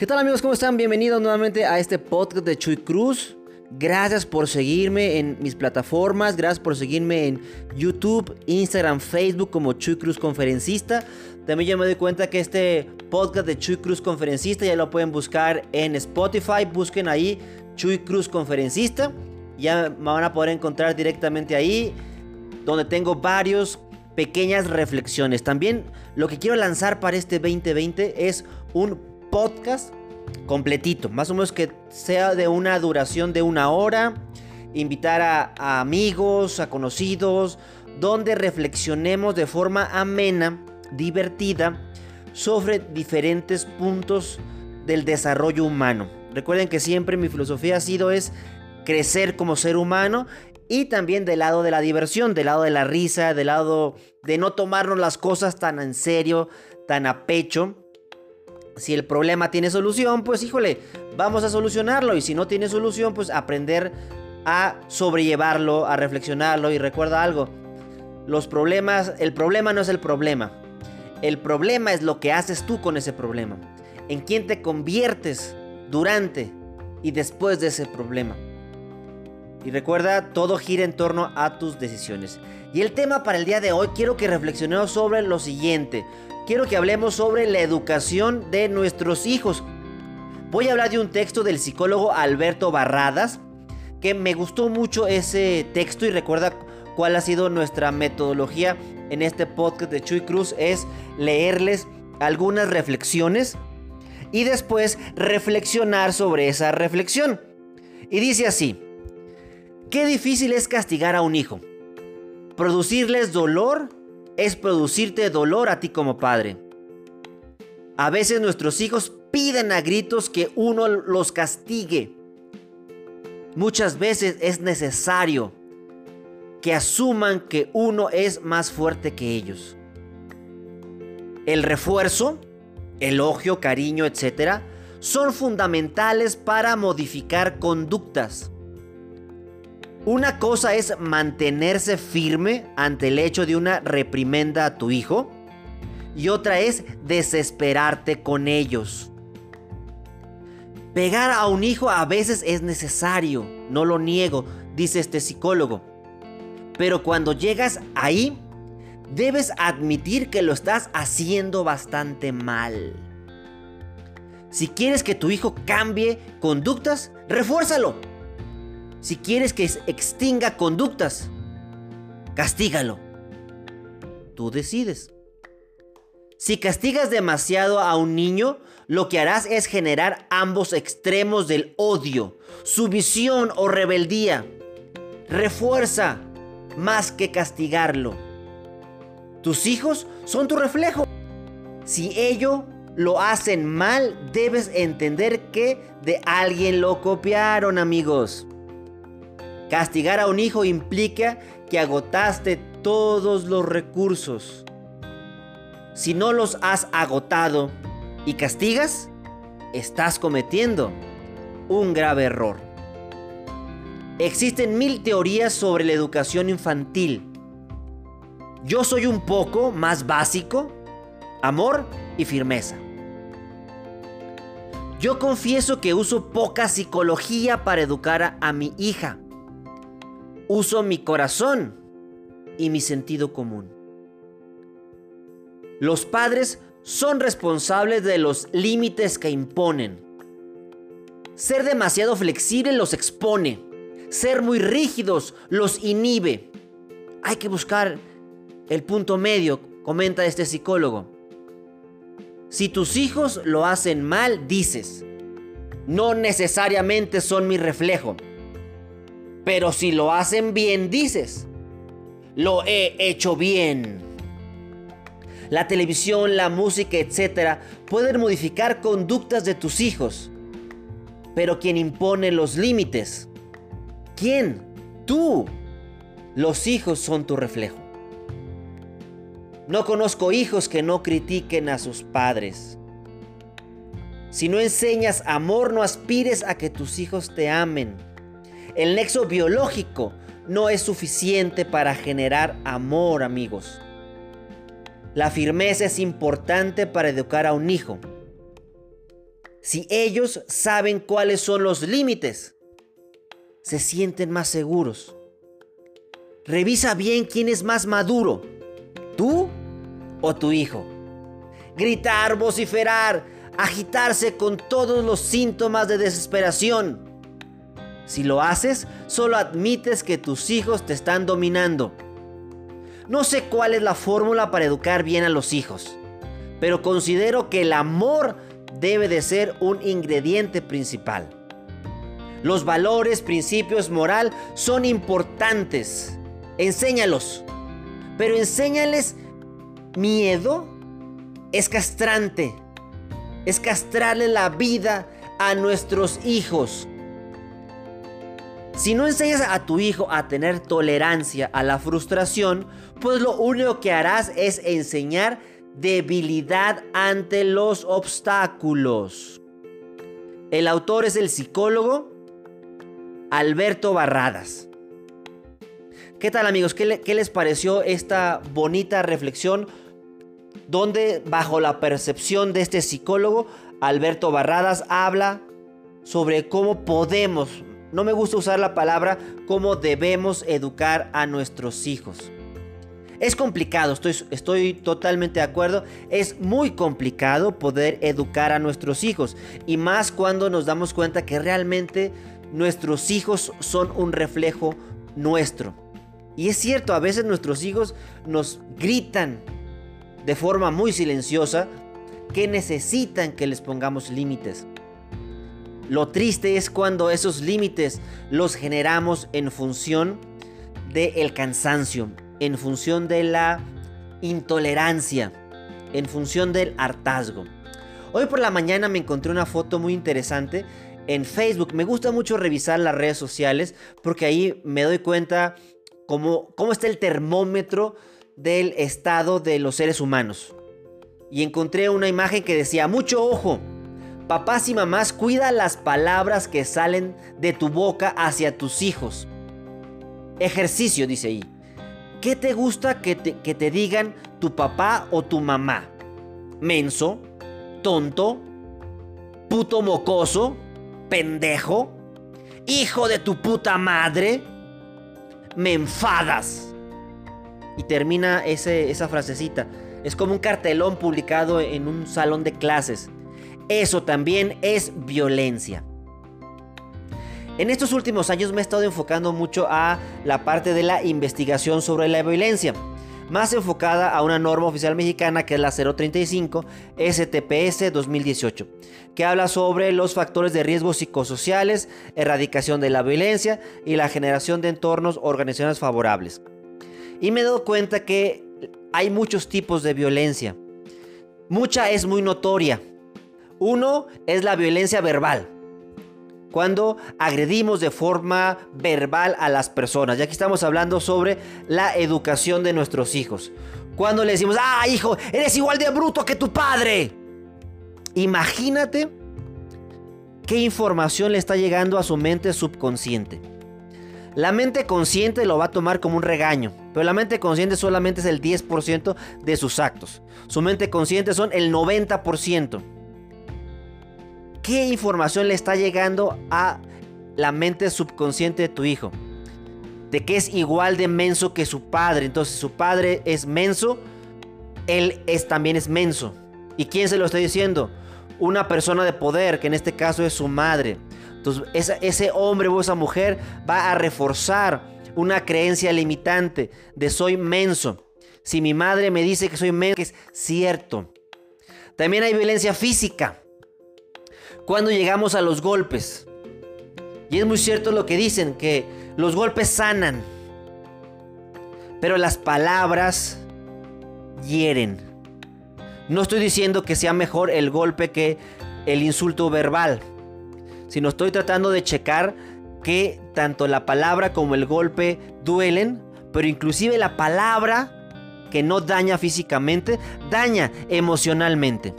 ¿Qué tal amigos? ¿Cómo están? Bienvenidos nuevamente a este podcast de Chuy Cruz. Gracias por seguirme en mis plataformas, gracias por seguirme en YouTube, Instagram, Facebook como Chuy Cruz Conferencista. También ya me doy cuenta que este podcast de Chuy Cruz Conferencista ya lo pueden buscar en Spotify, busquen ahí Chuy Cruz Conferencista. Ya me van a poder encontrar directamente ahí, donde tengo varios pequeñas reflexiones. También lo que quiero lanzar para este 2020 es un podcast completito, más o menos que sea de una duración de una hora, invitar a, amigos, a conocidos, donde reflexionemos de forma amena, divertida, sobre diferentes puntos del desarrollo humano. Recuerden que siempre mi filosofía ha sido es crecer como ser humano y también del lado de la diversión, del lado de la risa, del lado de no tomarnos las cosas tan en serio, tan a pecho si el problema tiene solución, pues híjole, vamos a solucionarlo. Y si no tiene solución, pues aprender a sobrellevarlo, a reflexionarlo. Y recuerda algo, los problemas, el problema no es el problema. El problema es lo que haces tú con ese problema. En quién te conviertes durante y después de ese problema. Y recuerda, todo gira en torno a tus decisiones. Y el tema para el día de hoy, quiero que reflexionemos sobre lo siguiente quiero que hablemos sobre la educación de nuestros hijos. Voy a hablar de un texto del psicólogo Alberto Barradas, que me gustó mucho ese texto y recuerda cuál ha sido nuestra metodología en este podcast de Chuy Cruz, es leerles algunas reflexiones y después reflexionar sobre esa reflexión. Y dice así, qué difícil es castigar a un hijo, producirles dolor es producirte dolor a ti como padre. A veces nuestros hijos piden a gritos que uno los castigue. Muchas veces es necesario que asuman que uno es más fuerte que ellos. El refuerzo, elogio, cariño, etc., son fundamentales para modificar conductas. Una cosa es mantenerse firme ante el hecho de una reprimenda a tu hijo y otra es desesperarte con ellos. Pegar a un hijo a veces es necesario, no lo niego, dice este psicólogo. Pero cuando llegas ahí, debes admitir que lo estás haciendo bastante mal. Si quieres que tu hijo cambie conductas, refuérzalo. Si quieres que extinga conductas, castígalo. Tú decides. Si castigas demasiado a un niño, lo que harás es generar ambos extremos del odio, sumisión o rebeldía. Refuerza más que castigarlo. Tus hijos son tu reflejo. Si ello lo hacen mal, debes entender que de alguien lo copiaron, amigos. Castigar a un hijo implica que agotaste todos los recursos. Si no los has agotado y castigas, estás cometiendo un grave error. Existen mil teorías sobre la educación infantil. Yo soy un poco más básico, amor y firmeza. Yo confieso que uso poca psicología para educar a, mi hija uso mi corazón y mi sentido común. Los padres son responsables de los límites que imponen. Ser demasiado flexible los expone. Ser muy rígidos los inhibe. Hay que buscar el punto medio, comenta este psicólogo. Si tus hijos lo hacen mal, dices, no necesariamente son mi reflejo. Pero si lo hacen bien, dices, lo he hecho bien. La televisión, la música, etcétera, pueden modificar conductas de tus hijos. Pero quien impone los límites, ¿quién? Tú. Los hijos son tu reflejo. No conozco hijos que no critiquen a sus padres. Si no enseñas amor, no aspires a que tus hijos te amen. El nexo biológico no es suficiente para generar amor, amigos. La firmeza es importante para educar a un hijo. Si ellos saben cuáles son los límites, se sienten más seguros. Revisa bien quién es más maduro, tú o tu hijo. Gritar, vociferar, agitarse con todos los síntomas de desesperación. Si lo haces, solo admites que tus hijos te están dominando. No sé cuál es la fórmula para educar bien a los hijos, pero considero que el amor debe de ser un ingrediente principal. Los valores, principios, moral son importantes. Enséñalos. Pero enséñales miedo es castrante. Es castrarle la vida a nuestros hijos. Si no enseñas a tu hijo a tener tolerancia a la frustración, pues lo único que harás es enseñar debilidad ante los obstáculos. El autor es el psicólogo Alberto Barradas. ¿Qué tal amigos? ¿Qué, ¿Qué, les pareció esta bonita reflexión donde bajo la percepción de este psicólogo, Alberto Barradas habla sobre cómo podemos, no me gusta usar la palabra, cómo debemos educar a nuestros hijos? Es complicado, estoy, estoy totalmente de acuerdo. Es muy complicado poder educar a nuestros hijos. Y más cuando nos damos cuenta que realmente nuestros hijos son un reflejo nuestro. Y es cierto, a veces nuestros hijos nos gritan de forma muy silenciosa que necesitan que les pongamos límites. Lo triste es cuando esos límites los generamos en función del cansancio, en función de la intolerancia, en función del hartazgo. Hoy por la mañana me encontré una foto muy interesante en Facebook. Me gusta mucho revisar las redes sociales porque ahí me doy cuenta cómo, cómo está el termómetro del estado de los seres humanos. Y encontré una imagen que decía, mucho ojo, papás y mamás, cuida las palabras que salen de tu boca hacia tus hijos. Ejercicio, dice ahí. ¿Qué te gusta que te, digan tu papá o tu mamá? Menso, tonto, puto mocoso, pendejo, hijo de tu puta madre, me enfadas. Y termina esa frasecita. Es como un cartelón publicado en un salón de clases. Eso también es violencia. En estos últimos años me he estado enfocando mucho a la parte de la investigación sobre la violencia, más enfocada a una norma oficial mexicana que es la 035 STPS 2018, que habla sobre los factores de riesgo psicosociales, erradicación de la violencia y la generación de entornos organizaciones favorables. Y me he dado cuenta que hay muchos tipos de violencia. Mucha es muy notoria. Uno es la violencia verbal cuando agredimos de forma verbal a las personas. Ya aquí estamos hablando sobre la educación de nuestros hijos. Cuando le decimos, ah, hijo, eres igual de bruto que tu padre. Imagínate qué información le está llegando a su mente subconsciente. La mente consciente lo va a tomar como un regaño, pero la mente consciente solamente es el 10% de sus actos. Su mente consciente son el 90%. ¿Qué información le está llegando a la mente subconsciente de tu hijo? De que es igual de menso que su padre. Entonces su padre es menso, él es, también es menso. ¿Y quién se lo está diciendo? Una persona de poder, que en este caso es su madre. Entonces ese hombre o esa mujer va a reforzar una creencia limitante de soy menso. Si mi madre me dice que soy menso, es cierto. También hay violencia física cuando llegamos a los golpes. Y es muy cierto lo que dicen, que los golpes sanan, pero las palabras hieren. No estoy diciendo que sea mejor el golpe que el insulto verbal, sino estoy tratando de checar que tanto la palabra como el golpe duelen, pero inclusive la palabra que no daña físicamente, daña emocionalmente.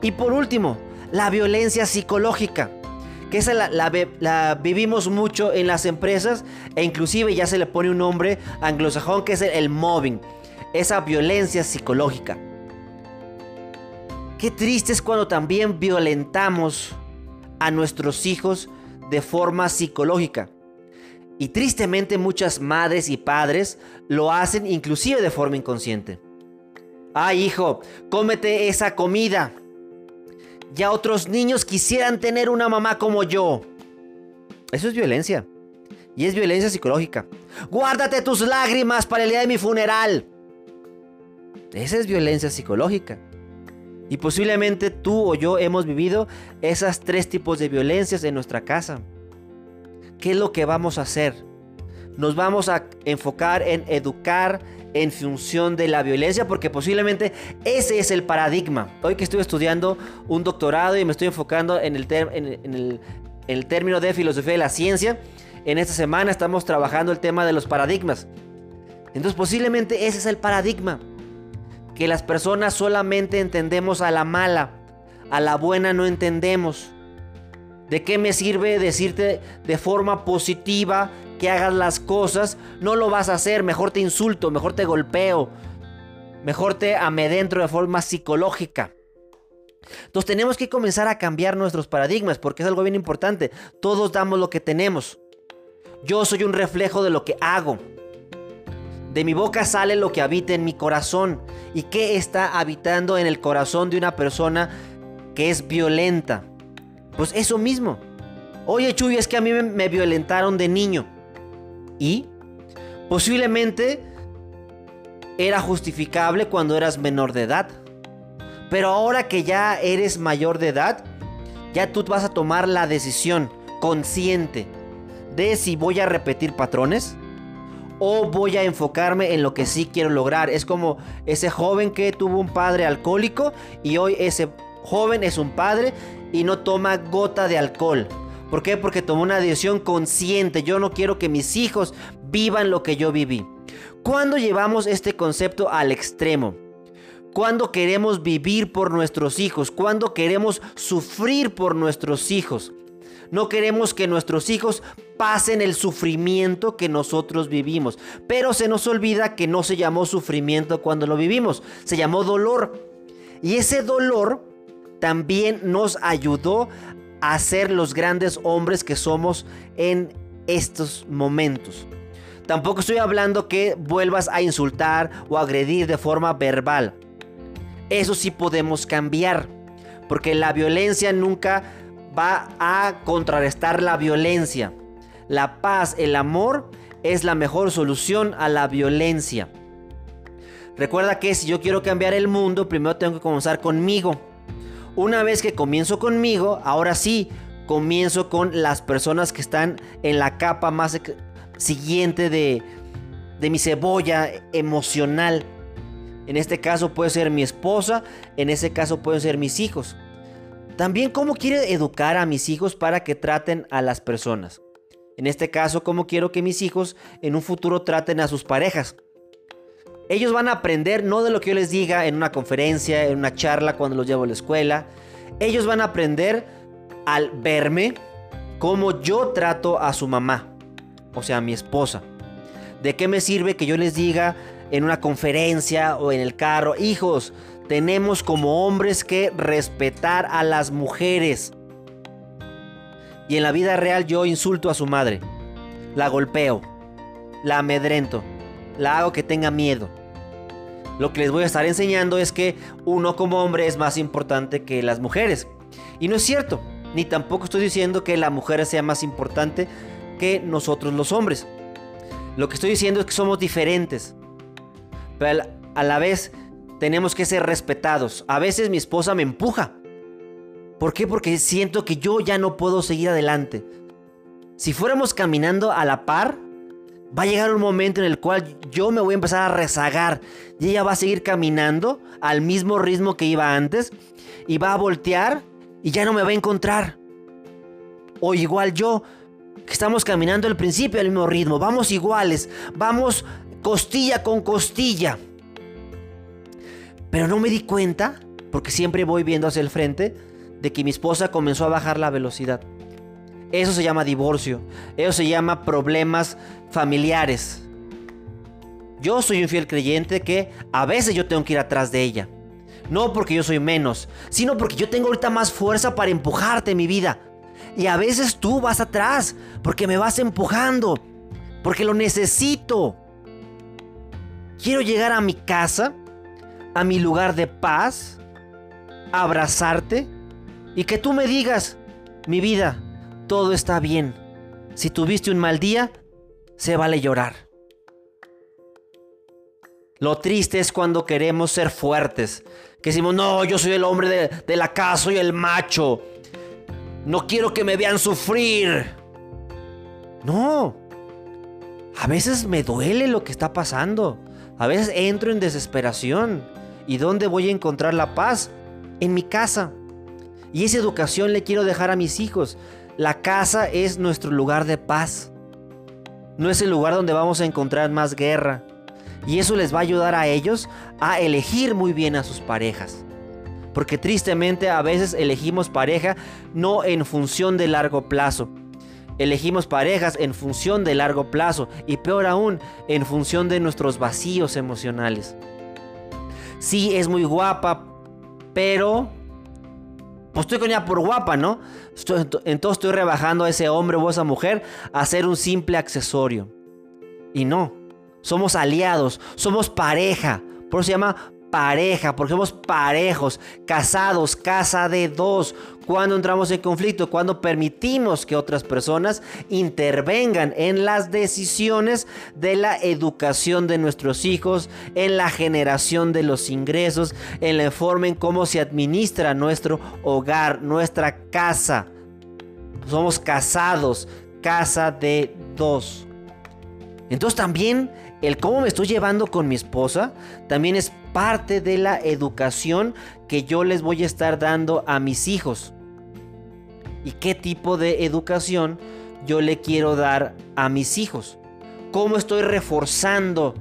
Y por último, la violencia psicológica, que esa la, vivimos mucho en las empresas e inclusive ya se le pone un nombre anglosajón que es el, mobbing, esa violencia psicológica. Qué triste es cuando también violentamos a nuestros hijos de forma psicológica. Y tristemente muchas madres y padres lo hacen inclusive de forma inconsciente. Ay hijo, cómete esa comida. Ya otros niños quisieran tener una mamá como yo. Eso es violencia. Y es violencia psicológica. Guárdate tus lágrimas para el día de mi funeral. Esa es violencia psicológica. Y posiblemente tú o yo hemos vivido esas tres tipos de violencias en nuestra casa. ¿Qué es lo que vamos a hacer? Nos vamos a enfocar en educar en función de la violencia porque posiblemente ese es el paradigma. Hoy que estoy estudiando un doctorado y me estoy enfocando en el, en el término de filosofía de la ciencia, en esta semana estamos trabajando el tema de los paradigmas. Entonces posiblemente ese es el paradigma. Que las personas solamente entendemos a la mala, a la buena no entendemos. ¿De qué me sirve decirte de forma positiva que hagas las cosas? No lo vas a hacer, mejor te insulto, mejor te golpeo, mejor te amedentro de forma psicológica. Entonces tenemos que comenzar a cambiar nuestros paradigmas porque es algo bien importante. Todos damos lo que tenemos. Yo soy un reflejo de lo que hago. De mi boca sale lo que habita en mi corazón. ¿Y qué está habitando en el corazón de una persona que es violenta? Pues eso mismo. Oye Chuy, es que a mí me, violentaron de niño. ¿Y? Posiblemente era justificable cuando eras menor de edad. Pero ahora que ya eres mayor de edad, ya tú vas a tomar la decisión consciente de si voy a repetir patrones o voy a enfocarme en lo que sí quiero lograr. Es como ese joven que tuvo un padre alcohólico y hoy ese joven es un padre y no toma gota de alcohol. ¿Por qué? Porque tomó una decisión consciente. Yo no quiero que mis hijos vivan lo que yo viví. ¿Cuándo llevamos este concepto al extremo? ¿Cuándo queremos vivir por nuestros hijos? ¿Cuándo queremos sufrir por nuestros hijos? No queremos que nuestros hijos pasen el sufrimiento que nosotros vivimos. Pero se nos olvida que no se llamó sufrimiento cuando lo vivimos, se llamó dolor. Y ese dolor también nos ayudó a ser los grandes hombres que somos en estos momentos. Tampoco estoy hablando que vuelvas a insultar o agredir de forma verbal. Eso sí podemos cambiar. Porque la violencia nunca va a contrarrestar la violencia. La paz, el amor es la mejor solución a la violencia. Recuerda que si yo quiero cambiar el mundo, primero tengo que comenzar conmigo. Una vez que comienzo conmigo, ahora sí, comienzo con las personas que están en la capa más siguiente de, de mi cebolla emocional. En este caso puede ser mi esposa, en ese caso pueden ser mis hijos. También cómo quiero educar a mis hijos para que traten a las personas. En este caso, cómo quiero que mis hijos en un futuro traten a sus parejas. Ellos van a aprender no de lo que yo les diga en una conferencia, en una charla, cuando los llevo a la escuela. Ellos van a aprender al verme cómo yo trato a su mamá, o sea, a mi esposa. ¿De qué me sirve que yo les diga en una conferencia o en el carro, hijos, tenemos como hombres que respetar a las mujeres. Y en la vida real yo insulto a su madre, la golpeo, la amedrento, la hago que tenga miedo. Lo que les voy a estar enseñando es que uno como hombre es más importante que las mujeres. Y no es cierto, ni tampoco estoy diciendo que la mujer sea más importante que nosotros los hombres. Lo que estoy diciendo es que somos diferentes. Pero a la vez tenemos que ser respetados. A veces mi esposa me empuja. ¿Por qué? Porque siento que yo ya no puedo seguir adelante. Si fuéramos caminando a la par, va a llegar un momento en el cual yo me voy a empezar a rezagar y ella va a seguir caminando al mismo ritmo que iba antes y va a voltear y ya no me va a encontrar. O igual yo, que estamos caminando al principio al mismo ritmo, vamos iguales, vamos costilla con costilla. Pero no me di cuenta, porque siempre voy viendo hacia el frente, de que mi esposa comenzó a bajar la velocidad. Eso se llama divorcio. Eso se llama problemas familiares. Yo soy un fiel creyente que a veces yo tengo que ir atrás de ella. No porque yo soy menos, sino porque yo tengo ahorita más fuerza para empujarte mi vida. Y a veces tú vas atrás porque me vas empujando, porque lo necesito. Quiero llegar a mi casa, a mi lugar de paz, abrazarte y que tú me digas, mi vida, todo está bien. Si tuviste un mal día, se vale llorar. Lo triste es cuando queremos ser fuertes. Que decimos, no, yo soy el hombre de, de la casa, soy el macho. No quiero que me vean sufrir. No. A veces me duele lo que está pasando. A veces entro en desesperación. ¿Y dónde voy a encontrar la paz? En mi casa. Y esa educación le quiero dejar a mis hijos. La casa es nuestro lugar de paz. No es el lugar donde vamos a encontrar más guerra. Y eso les va a ayudar a ellos a elegir muy bien a sus parejas. Porque tristemente a veces elegimos pareja no en función de largo plazo. Elegimos parejas en función de largo plazo y peor aún, en función de nuestros vacíos emocionales. Sí, es muy guapa, pero pues estoy con ella por guapa, ¿no? entonces estoy rebajando a ese hombre o a esa mujer a ser un simple accesorio. Y no, somos aliados, somos pareja. Por eso se llama pareja, porque somos parejos, casados, casa de dos. Cuando entramos en conflicto, cuando permitimos que otras personas intervengan en las decisiones de la educación de nuestros hijos, en la generación de los ingresos, en la forma en cómo se administra nuestro hogar, nuestra casa. Somos casados, casa de dos. Entonces también el cómo me estoy llevando con mi esposa también es parte de la educación que yo les voy a estar dando a mis hijos. ¿Y qué tipo de educación yo le quiero dar a mis hijos? ¿Cómo estoy reforzando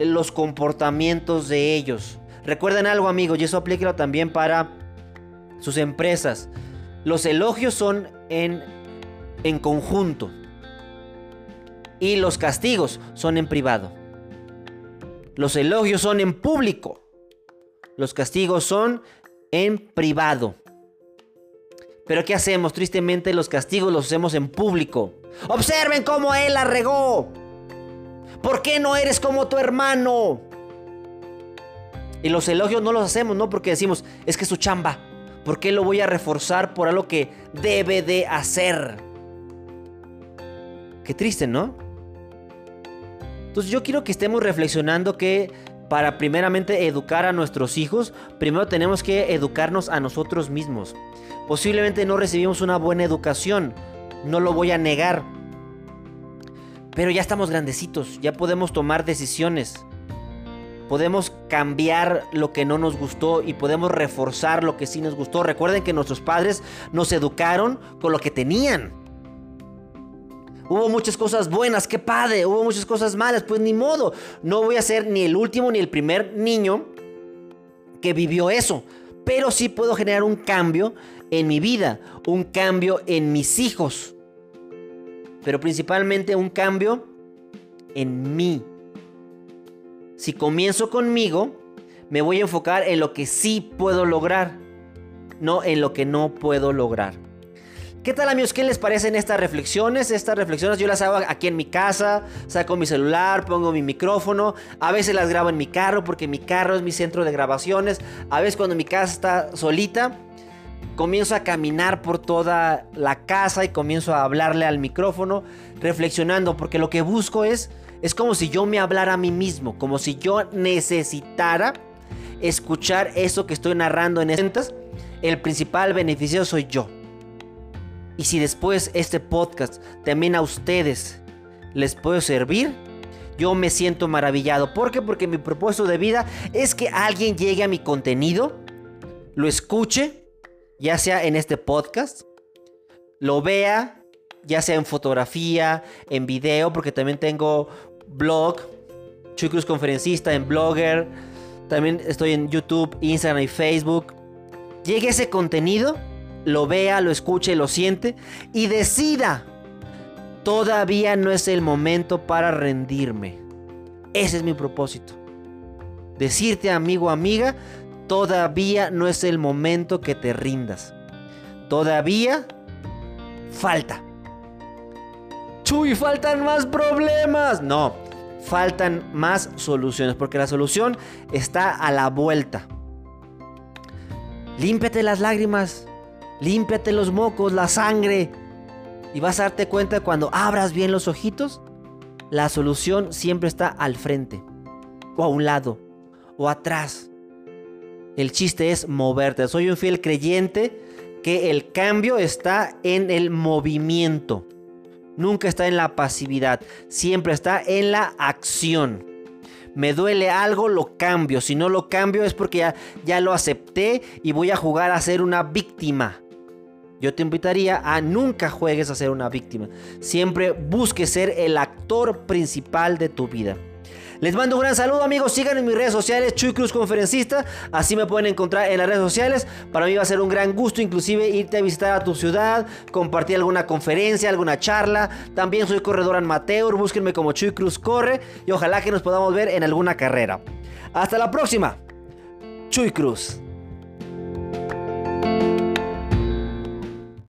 los comportamientos de ellos? Recuerden algo amigos, y eso aplíquelo también para sus empresas. Los elogios son en, en conjunto y los castigos son en privado. Los elogios son en público. Los castigos son en privado. Pero ¿qué hacemos? Tristemente los castigos los hacemos en público. Observen cómo él la regó. ¿Por qué no eres como tu hermano? Y los elogios no los hacemos, no porque decimos, es que es su chamba. ¿Por qué lo voy a reforzar por algo que debe de hacer? Qué triste, ¿no? Entonces yo quiero que estemos reflexionando que para primeramente educar a nuestros hijos, primero tenemos que educarnos a nosotros mismos. Posiblemente no recibimos una buena educación, no lo voy a negar. Pero ya estamos grandecitos, ya podemos tomar decisiones. Podemos cambiar lo que no nos gustó y podemos reforzar lo que sí nos gustó. Recuerden que nuestros padres nos educaron con lo que tenían. Hubo muchas cosas buenas, qué padre. Hubo muchas cosas malas, pues ni modo. No voy a ser ni el último ni el primer niño que vivió eso. Pero sí puedo generar un cambio en mi vida, un cambio en mis hijos. Pero principalmente un cambio en mí. Si comienzo conmigo, me voy a enfocar en lo que sí puedo lograr, no en lo que no puedo lograr. ¿Qué tal amigos? ¿Qué les parecen estas reflexiones? Estas reflexiones yo las hago aquí en mi casa, saco mi celular, pongo mi micrófono, a veces las grabo en mi carro porque mi carro es mi centro de grabaciones, a veces cuando mi casa está solita, comienzo a caminar por toda la casa y comienzo a hablarle al micrófono, reflexionando, porque lo que busco es, es como si yo me hablara a mí mismo, como si yo necesitara escuchar eso que estoy narrando en estas, el principal beneficio soy yo. Y si después este podcast también a ustedes les puede servir, yo me siento maravillado. ¿Por qué? Porque mi propósito de vida es que alguien llegue a mi contenido, lo escuche, ya sea en este podcast, lo vea, ya sea en fotografía, en video, porque también tengo blog, Chuy Cruz Conferencista en Blogger, también estoy en YouTube, Instagram y Facebook. Llegue ese contenido lo vea, lo escuche, lo siente y decida, todavía no es el momento para rendirme. Ese es mi propósito. Decirte, amigo, amiga, todavía no es el momento que te rindas. Todavía falta. Chuy, faltan más problemas. No, faltan más soluciones, porque la solución está a la vuelta. Límpiate las lágrimas, límpiate los mocos, la sangre. Y vas a darte cuenta cuando abras bien los ojitos, la solución siempre está al frente, o a un lado, o atrás. El chiste es moverte. Soy un fiel creyente que el cambio está en el movimiento. Nunca está en la pasividad. Siempre está en la acción. Me duele algo, lo cambio. Si no lo cambio es porque ya, ya lo acepté y voy a jugar a ser una víctima. Yo te invitaría a nunca juegues a ser una víctima. Siempre busque ser el actor principal de tu vida. Les mando un gran saludo amigos, síganme en mis redes sociales, Chuy Cruz Conferencista, así me pueden encontrar en las redes sociales. Para mí va a ser un gran gusto inclusive irte a visitar a tu ciudad, compartir alguna conferencia, alguna charla. También soy corredor amateur, búsquenme como Chuy Cruz Corre y ojalá que nos podamos ver en alguna carrera. Hasta la próxima, Chuy Cruz.